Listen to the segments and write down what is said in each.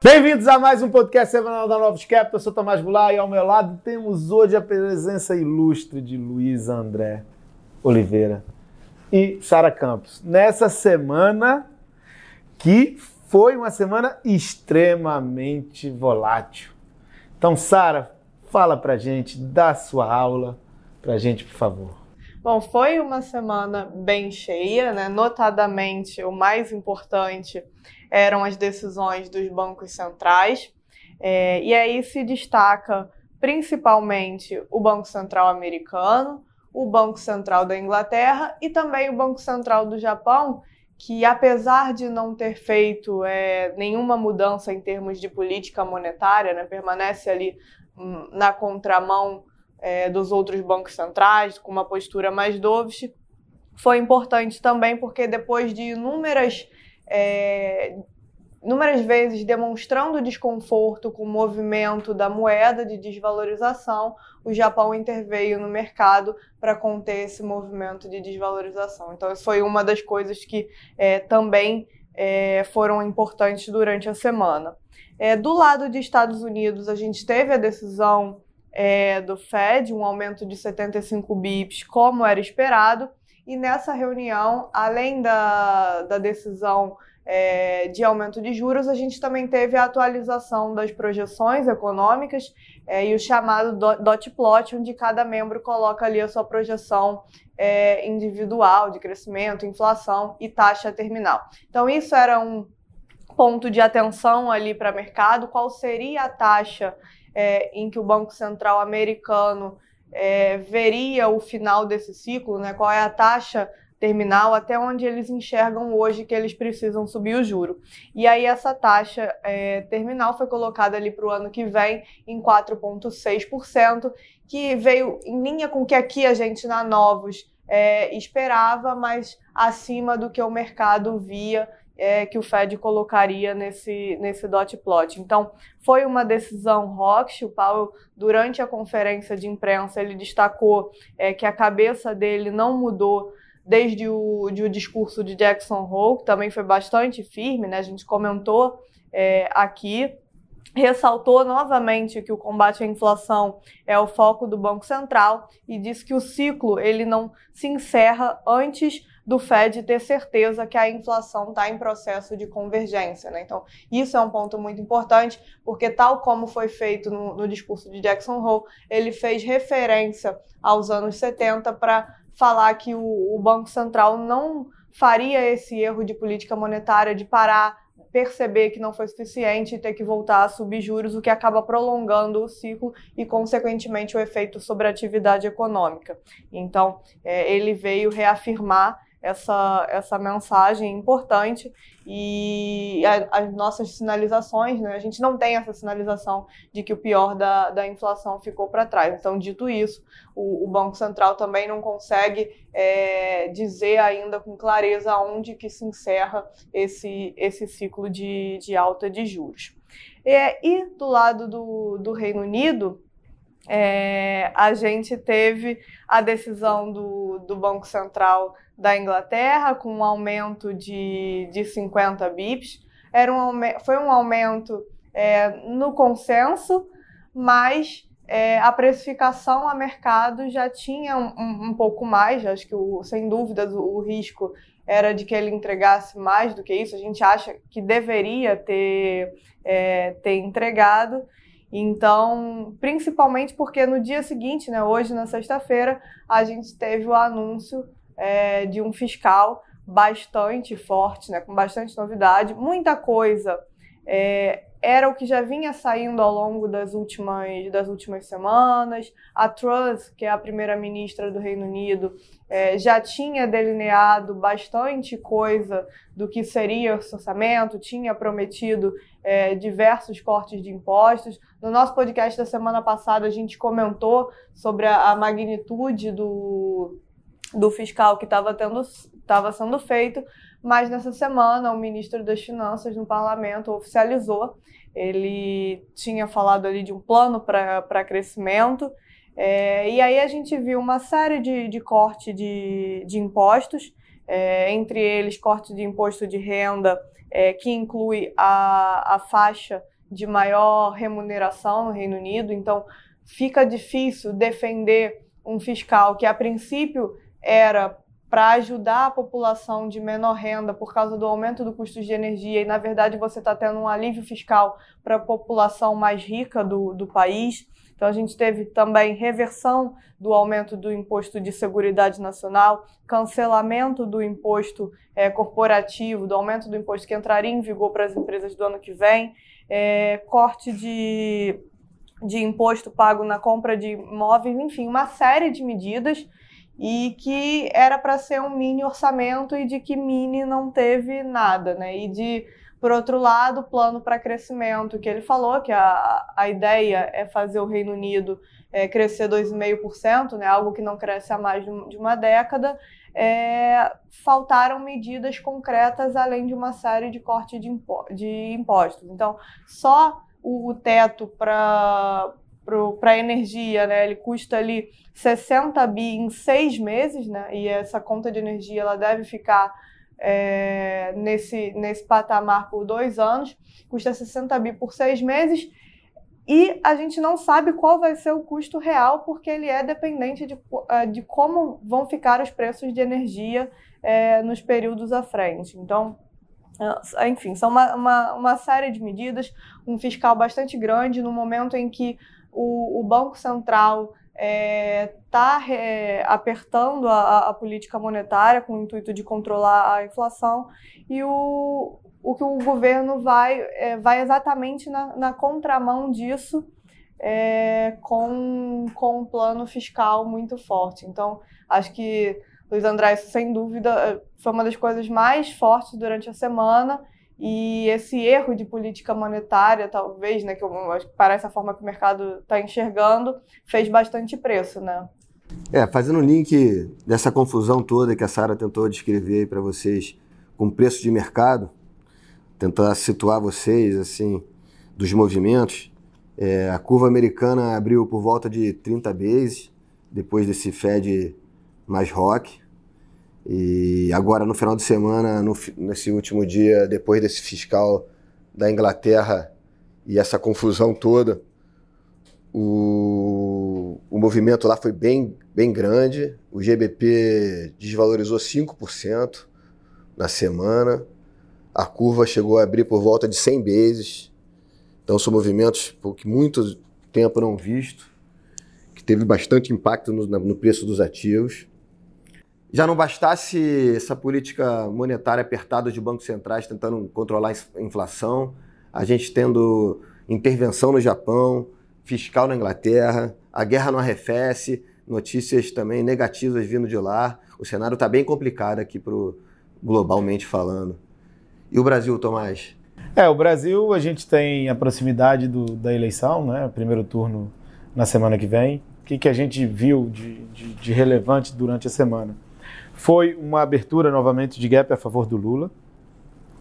Bem-vindos a mais um podcast semanal da Novos Capital. Eu sou Tomás Goulart e ao meu lado temos hoje a presença ilustre de Luiz André Oliveira e Sara Campos. Nessa semana que foi uma semana extremamente volátil. Então, Sara, fala pra gente, dá sua aula pra gente, por favor. Bom, foi uma semana bem cheia, né? Notadamente, o mais importante eram as decisões dos bancos centrais. É, e aí se destaca principalmente o Banco Central americano, o Banco Central da Inglaterra e também o Banco Central do Japão, que apesar de não ter feito é, nenhuma mudança em termos de política monetária, né, permanece ali hum, na contramão é, dos outros bancos centrais, com uma postura mais dovish, foi importante também porque depois de inúmeras é, inúmeras vezes demonstrando desconforto com o movimento da moeda de desvalorização, o Japão interveio no mercado para conter esse movimento de desvalorização. Então, isso foi uma das coisas que é, também é, foram importantes durante a semana. É, do lado dos Estados Unidos, a gente teve a decisão é, do Fed, um aumento de 75 bips, como era esperado, e nessa reunião, além da, da decisão é, de aumento de juros, a gente também teve a atualização das projeções econômicas é, e o chamado dot plot, onde cada membro coloca ali a sua projeção é, individual de crescimento, inflação e taxa terminal. Então, isso era um ponto de atenção ali para o mercado, qual seria a taxa é, em que o Banco Central americano é, veria o final desse ciclo, né? qual é a taxa terminal até onde eles enxergam hoje que eles precisam subir o juro. E aí essa taxa é, terminal foi colocada ali para o ano que vem em 4,6%, que veio em linha com o que aqui a gente na Novos é, esperava, mas acima do que o mercado via é, que o Fed colocaria nesse, nesse dot plot. Então, foi uma decisão Roche. O Powell, durante a conferência de imprensa, ele destacou é, que a cabeça dele não mudou desde o, de o discurso de Jackson Hole, que também foi bastante firme, né? a gente comentou é, aqui, ressaltou novamente que o combate à inflação é o foco do Banco Central e disse que o ciclo ele não se encerra antes do Fed ter certeza que a inflação está em processo de convergência. Né? Então, isso é um ponto muito importante, porque, tal como foi feito no, no discurso de Jackson Hole, ele fez referência aos anos 70 para falar que o, o Banco Central não faria esse erro de política monetária de parar perceber que não foi suficiente e ter que voltar a subir juros, o que acaba prolongando o ciclo e, consequentemente, o efeito sobre a atividade econômica. Então, é, ele veio reafirmar essa, essa mensagem importante e a, as nossas sinalizações, né? a gente não tem essa sinalização de que o pior da, da inflação ficou para trás. Então, dito isso, o, o, Banco Central também não consegue é, dizer ainda com clareza onde que se encerra esse, esse ciclo de, de alta de juros. É, e do lado do, do Reino Unido, é, a gente teve a decisão do, do Banco Central da Inglaterra, com um aumento de, de 50 bips. Era um, foi um aumento é, no consenso, mas é, a precificação a mercado já tinha um, um, pouco mais. Acho que, o, sem dúvidas, o, o risco era de que ele entregasse mais do que isso. A gente acha que deveria ter, é, ter entregado. Então, principalmente porque no dia seguinte, né, hoje na sexta-feira, a gente teve o anúncio é, de um fiscal bastante forte, né, com bastante novidade, muita coisa é, era o que já vinha saindo ao longo das últimas, das últimas semanas. A Truss, que é a primeira-ministra do Reino Unido, é, já tinha delineado bastante coisa do que seria o orçamento, tinha prometido é, diversos cortes de impostos. No nosso podcast da semana passada, a gente comentou sobre a, a magnitude do, do fiscal que estava sendo feito, mas nessa semana o ministro das Finanças no parlamento oficializou. Ele tinha falado ali de um plano para crescimento, é, e aí a gente viu uma série de, de corte de, de impostos. é, entre eles corte de imposto de renda, é, que inclui a, a faixa de maior remuneração no Reino Unido. Então, fica difícil defender um fiscal que, a princípio, era para ajudar a população de menor renda por causa do aumento do custo de energia e, na verdade, você está tendo um alívio fiscal para a população mais rica do, do país. Então, a gente teve também reversão do aumento do imposto de seguridade nacional, cancelamento do imposto é, corporativo, do aumento do imposto que entraria em vigor para as empresas do ano que vem, é, corte de, de imposto pago na compra de imóveis, enfim, uma série de medidas e que era para ser um mini orçamento e de que mini não teve nada, né? E de, por outro lado, plano para crescimento, que ele falou que a, a ideia é fazer o Reino Unido é, crescer 2,5%, né? Algo que não cresce há mais de uma década. É, faltaram medidas concretas além de uma série de corte de, impo de impostos. Então, só o, o teto para para a energia, né? Ele custa ali 60 bi em seis meses, né? E essa conta de energia ela deve ficar é, nesse, nesse patamar por dois anos, custa 60 bi por seis meses. E a gente não sabe qual vai ser o custo real, porque ele é dependente de, é, de como vão ficar os preços de energia é, nos períodos à frente. Então, é, enfim, são uma, uma, uma série de medidas, um fiscal bastante grande, no momento em que o, o Banco Central está é, tá, é, apertando a, a, política monetária com o intuito de controlar a inflação e o, o que o governo vai, é, vai exatamente na, na contramão disso é, com, com um plano fiscal muito forte. Então, acho que Luiz André, sem dúvida, é, foi uma das coisas mais fortes durante a semana e esse erro de política monetária, talvez, né, que eu, acho que parece a forma que o mercado está enxergando, fez bastante preço, né? É, fazendo um link dessa confusão toda que a Sara tentou descrever para vocês com preço de mercado, tentar situar vocês assim dos movimentos. É, a curva americana abriu por volta de 30 bases depois desse Fed mais rock. E agora, no final de semana, no, nesse último dia, depois desse fiscal da Inglaterra e essa confusão toda, o, o movimento lá foi bem, bem grande. O GBP desvalorizou 5% na semana. A curva chegou a abrir por volta de 100 vezes. Então, são movimentos que muito tempo não visto, que teve bastante impacto no, no preço dos ativos. Já não bastasse essa política monetária apertada de bancos centrais tentando controlar a inflação, a gente tendo intervenção no Japão, fiscal na Inglaterra, a guerra não arrefece, notícias também negativas vindo de lá. O cenário está bem complicado aqui pro, globalmente falando. E o Brasil, Tomás? É, o Brasil, a gente tem a proximidade do, da eleição, né? Primeiro turno na semana que vem. O que, que a gente viu de, de, de relevante durante a semana? Foi uma abertura novamente de gap a favor do Lula.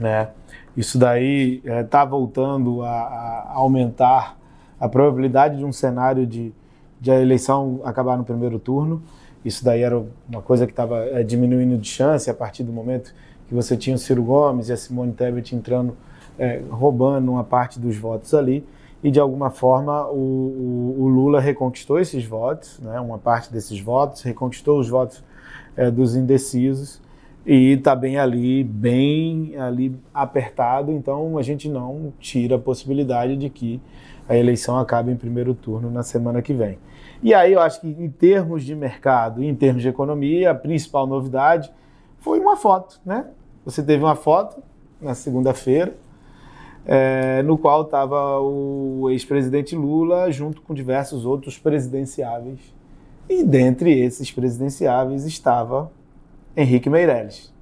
Né? Isso daí está é, tá voltando a, a, aumentar a probabilidade de um cenário de, de a eleição acabar no primeiro turno. Isso daí era uma coisa que estava é, diminuindo de chance a partir do momento que você tinha o Ciro Gomes e a Simone Tebet entrando, é, roubando uma parte dos votos ali. E de alguma forma o, o, o Lula reconquistou esses votos, né, uma parte desses votos, reconquistou os votos é, dos indecisos e está bem ali, bem ali apertado, então a gente não tira a possibilidade de que a eleição acabe em primeiro turno na semana que vem. E aí eu acho que em termos de mercado em termos de economia, a principal novidade foi uma foto, né? Você teve uma foto na segunda-feira, é, no qual estava o ex-presidente Lula junto com diversos outros presidenciáveis e dentre esses presidenciáveis estava Henrique Meirelles.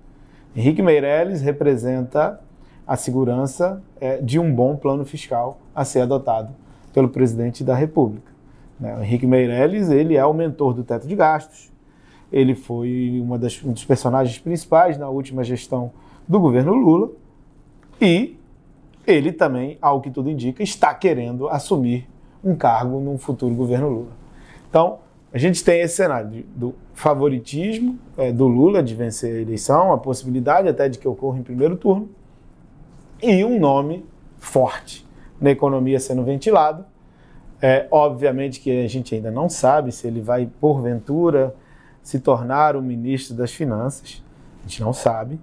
Henrique Meirelles representa a segurança é, de um bom plano fiscal a ser adotado pelo presidente da República. Né? O Henrique Meirelles ele é o mentor do teto de gastos. Ele foi das, um dos personagens principais na última gestão do governo Lula e ele também, ao que tudo indica, está querendo assumir um cargo num futuro governo Lula. Então, a gente tem esse cenário do favoritismo é, do Lula de vencer a eleição, a possibilidade até de que ocorra em primeiro turno, e um nome forte na economia sendo ventilado. É, obviamente que a gente ainda não sabe se ele vai, porventura, se tornar o ministro das Finanças. A gente não sabe.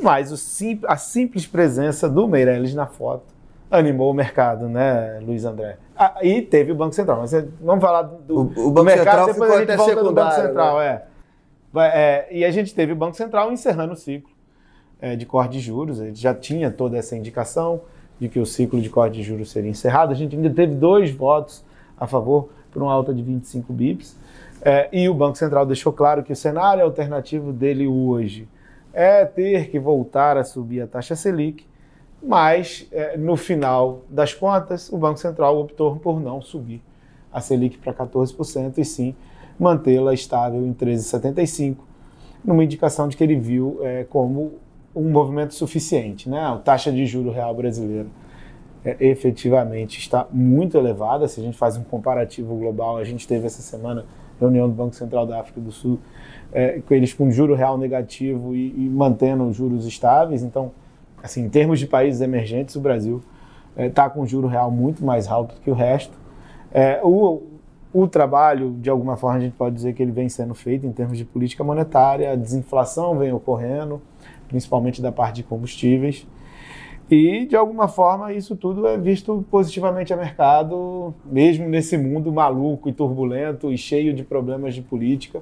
Mas sim, a simples presença do Meirelles na foto animou o mercado, né, Luiz André? Ah, e teve o Banco Central. Mas vamos falar do, o, o Banco do mercado, Central depois a gente volta do Banco Central. Né? É. é. E a gente teve o Banco Central encerrando o ciclo é, de corte de juros. Ele já tinha toda essa indicação de que o ciclo de corte de juros seria encerrado. A gente ainda teve dois votos a favor por uma alta de 25 bips. É, e o Banco Central deixou claro que o cenário alternativo dele hoje é ter que voltar a subir a taxa Selic, mas é, no final das contas, o Banco Central optou por não subir a Selic para 14% e sim mantê-la estável em 13,75%, numa indicação de que ele viu é, como um movimento suficiente. Né? A taxa de juro real brasileira é, efetivamente está muito elevada. Se a gente faz um comparativo global, a gente teve essa semana reunião do Banco Central da África do Sul, é, com eles com juro real negativo e, e mantendo juros estáveis. Então, assim, em termos de países emergentes, o Brasil está é, tá com juro real muito mais alto que o resto. É, o, o trabalho, de alguma forma, a gente pode dizer que ele vem sendo feito em termos de política monetária, a desinflação vem ocorrendo, principalmente da parte de combustíveis. E, de alguma forma, isso tudo é visto positivamente a mercado, mesmo nesse mundo maluco e turbulento e cheio de problemas de política.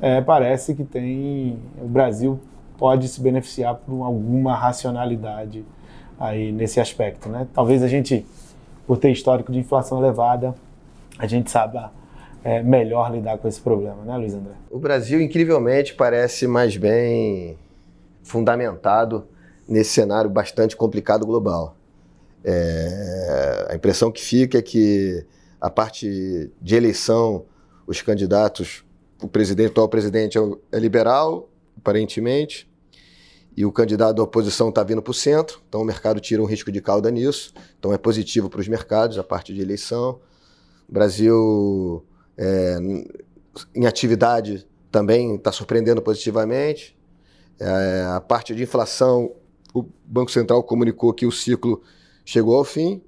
É, parece que tem o Brasil pode se beneficiar por alguma racionalidade aí nesse aspecto, né? Talvez a gente, por ter histórico de inflação elevada, a gente saiba é, melhor lidar com esse problema, né, Luiz André? O Brasil, incrivelmente, parece mais bem fundamentado nesse cenário bastante complicado global. É, a impressão que fica é que a parte de eleição, os candidatos, o presidente, o atual presidente é, é liberal, aparentemente, e o candidato da oposição está vindo para o centro, então o mercado tira um risco de cauda nisso, então é positivo para os mercados a parte de eleição. O Brasil, é, em atividade, também está surpreendendo positivamente. É, a parte de inflação o Banco Central comunicou que o ciclo chegou ao fim.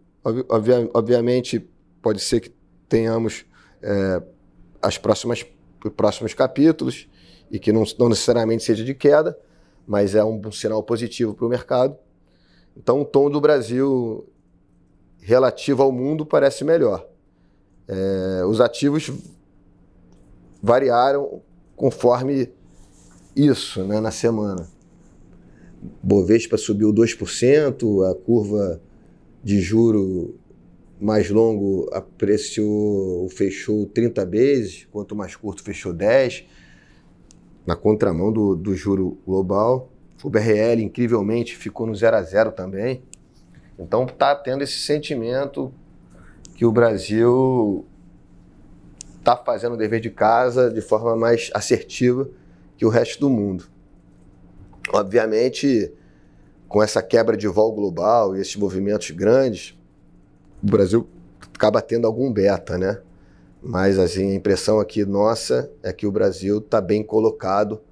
Obvia, obviamente, pode ser que tenhamos é, as próximas próximos capítulos e que não, não, necessariamente seja de queda, mas é um, um sinal positivo para o mercado. Então, o tom do Brasil relativo ao mundo parece melhor. É, os ativos variaram conforme isso né, na semana. Bovespa subiu 2%, a curva de juro mais longo apreciou, fechou 30 vezes, quanto mais curto fechou 10, na contramão do, do juro global. O BRL, incrivelmente, ficou no 0 a 0 também. Então está tendo esse sentimento que o Brasil está fazendo o dever de casa de forma mais assertiva que o resto do mundo. Obviamente, com essa quebra de vol global e esses movimentos grandes, o Brasil acaba tendo algum beta, né? Mas assim, a impressão aqui nossa é que o Brasil está bem colocado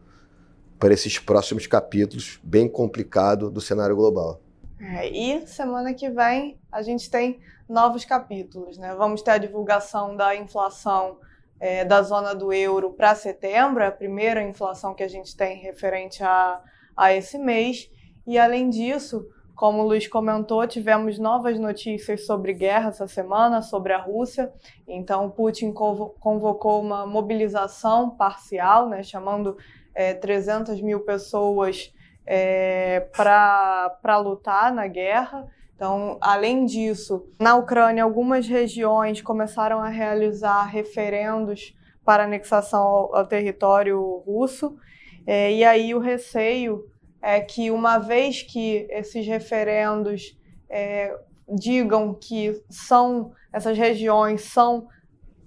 para esses próximos capítulos, bem complicado do cenário global. É, e semana que vem a gente tem novos capítulos, né? Vamos ter a divulgação da inflação é, da zona do euro para setembro, é a primeira inflação que a gente tem referente a a esse mês. E além disso, como o Luiz comentou, tivemos novas notícias sobre guerra essa semana, sobre a Rússia. Então, Putin convocou uma mobilização parcial, né, chamando é, 300 mil pessoas é, para lutar na guerra. Então, além disso, na Ucrânia, algumas regiões começaram a realizar referendos para anexação ao, ao território russo. É, e aí o receio é que, uma vez que esses referendos é, digam que são essas regiões são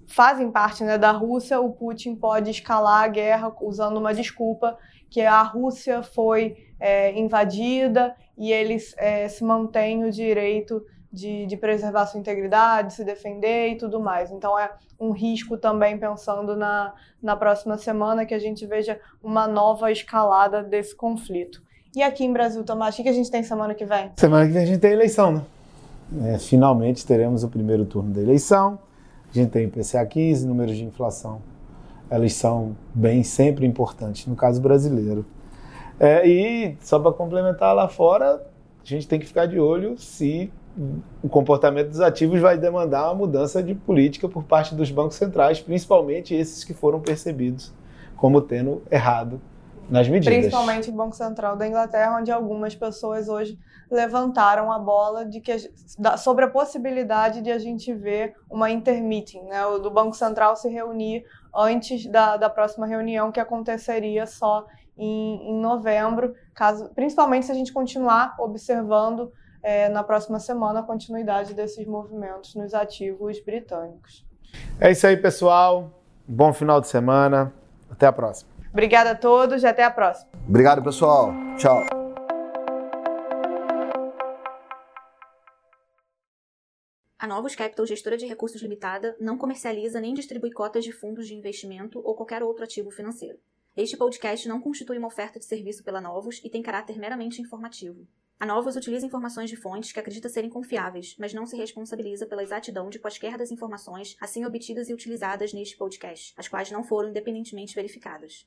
fazem parte né, da Rússia, o Putin pode escalar a guerra usando uma desculpa que a Rússia foi é, invadida e eles é, se mantêm o direito de, de, preservar sua integridade, se defender e tudo mais. Então é um risco também pensando na, na próxima semana que a gente veja uma nova escalada desse conflito. E aqui em Brasil, Tomás, o que a gente tem semana que vem? Semana que vem a gente tem eleição, né? É, finalmente teremos o primeiro turno da eleição. A gente tem IPCA 15, números de inflação. Eles são bem sempre importantes, no caso brasileiro. É, e só para complementar lá fora, a gente tem que ficar de olho se o comportamento dos ativos vai demandar uma mudança de política por parte dos bancos centrais, principalmente esses que foram percebidos como tendo errado nas medidas. Principalmente o Banco Central da Inglaterra, onde algumas pessoas hoje levantaram a bola de que a, sobre a possibilidade de a gente ver uma intermeeting, né, o do Banco Central se reunir antes da, da próxima reunião que aconteceria só em, em novembro, caso, principalmente se a gente continuar observando é, na próxima semana a continuidade desses movimentos nos ativos britânicos. É isso aí, pessoal. Bom final de semana. Até a próxima. Obrigada a todos e até a próxima. Obrigado, pessoal. Tchau. A Novos Capital, gestora de recursos limitada, não comercializa nem distribui cotas de fundos de investimento ou qualquer outro ativo financeiro. Este podcast não constitui uma oferta de serviço pela Novos e tem caráter meramente informativo. A Novos utiliza informações de fontes que acredita serem confiáveis, mas não se responsabiliza pela exatidão de quaisquer das informações assim obtidas e utilizadas neste podcast, as quais não foram independentemente verificadas.